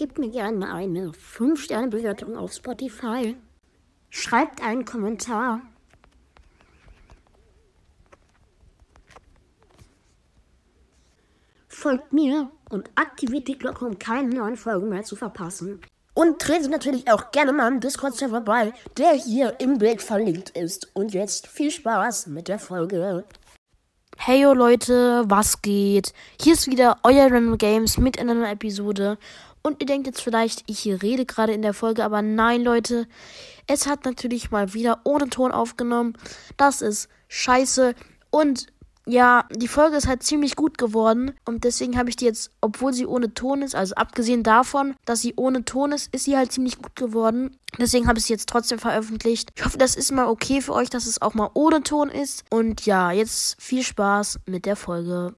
Gebt mir gerne eine 5-Sterne-Bewertung auf Spotify. Schreibt einen Kommentar. Folgt mir und aktiviert die Glocke, um keine neuen Folgen mehr zu verpassen. Und tretet natürlich auch gerne mal im Discord-Server bei, der hier im Bild verlinkt ist. Und jetzt viel Spaß mit der Folge. Hey yo Leute, was geht? Hier ist wieder euer Random Games mit einer Episode. Und ihr denkt jetzt vielleicht, ich rede gerade in der Folge, aber nein Leute, es hat natürlich mal wieder ohne Ton aufgenommen. Das ist scheiße. Und ja, die Folge ist halt ziemlich gut geworden und deswegen habe ich die jetzt, obwohl sie ohne Ton ist, also abgesehen davon, dass sie ohne Ton ist, ist sie halt ziemlich gut geworden. Deswegen habe ich sie jetzt trotzdem veröffentlicht. Ich hoffe, das ist mal okay für euch, dass es auch mal ohne Ton ist. Und ja, jetzt viel Spaß mit der Folge.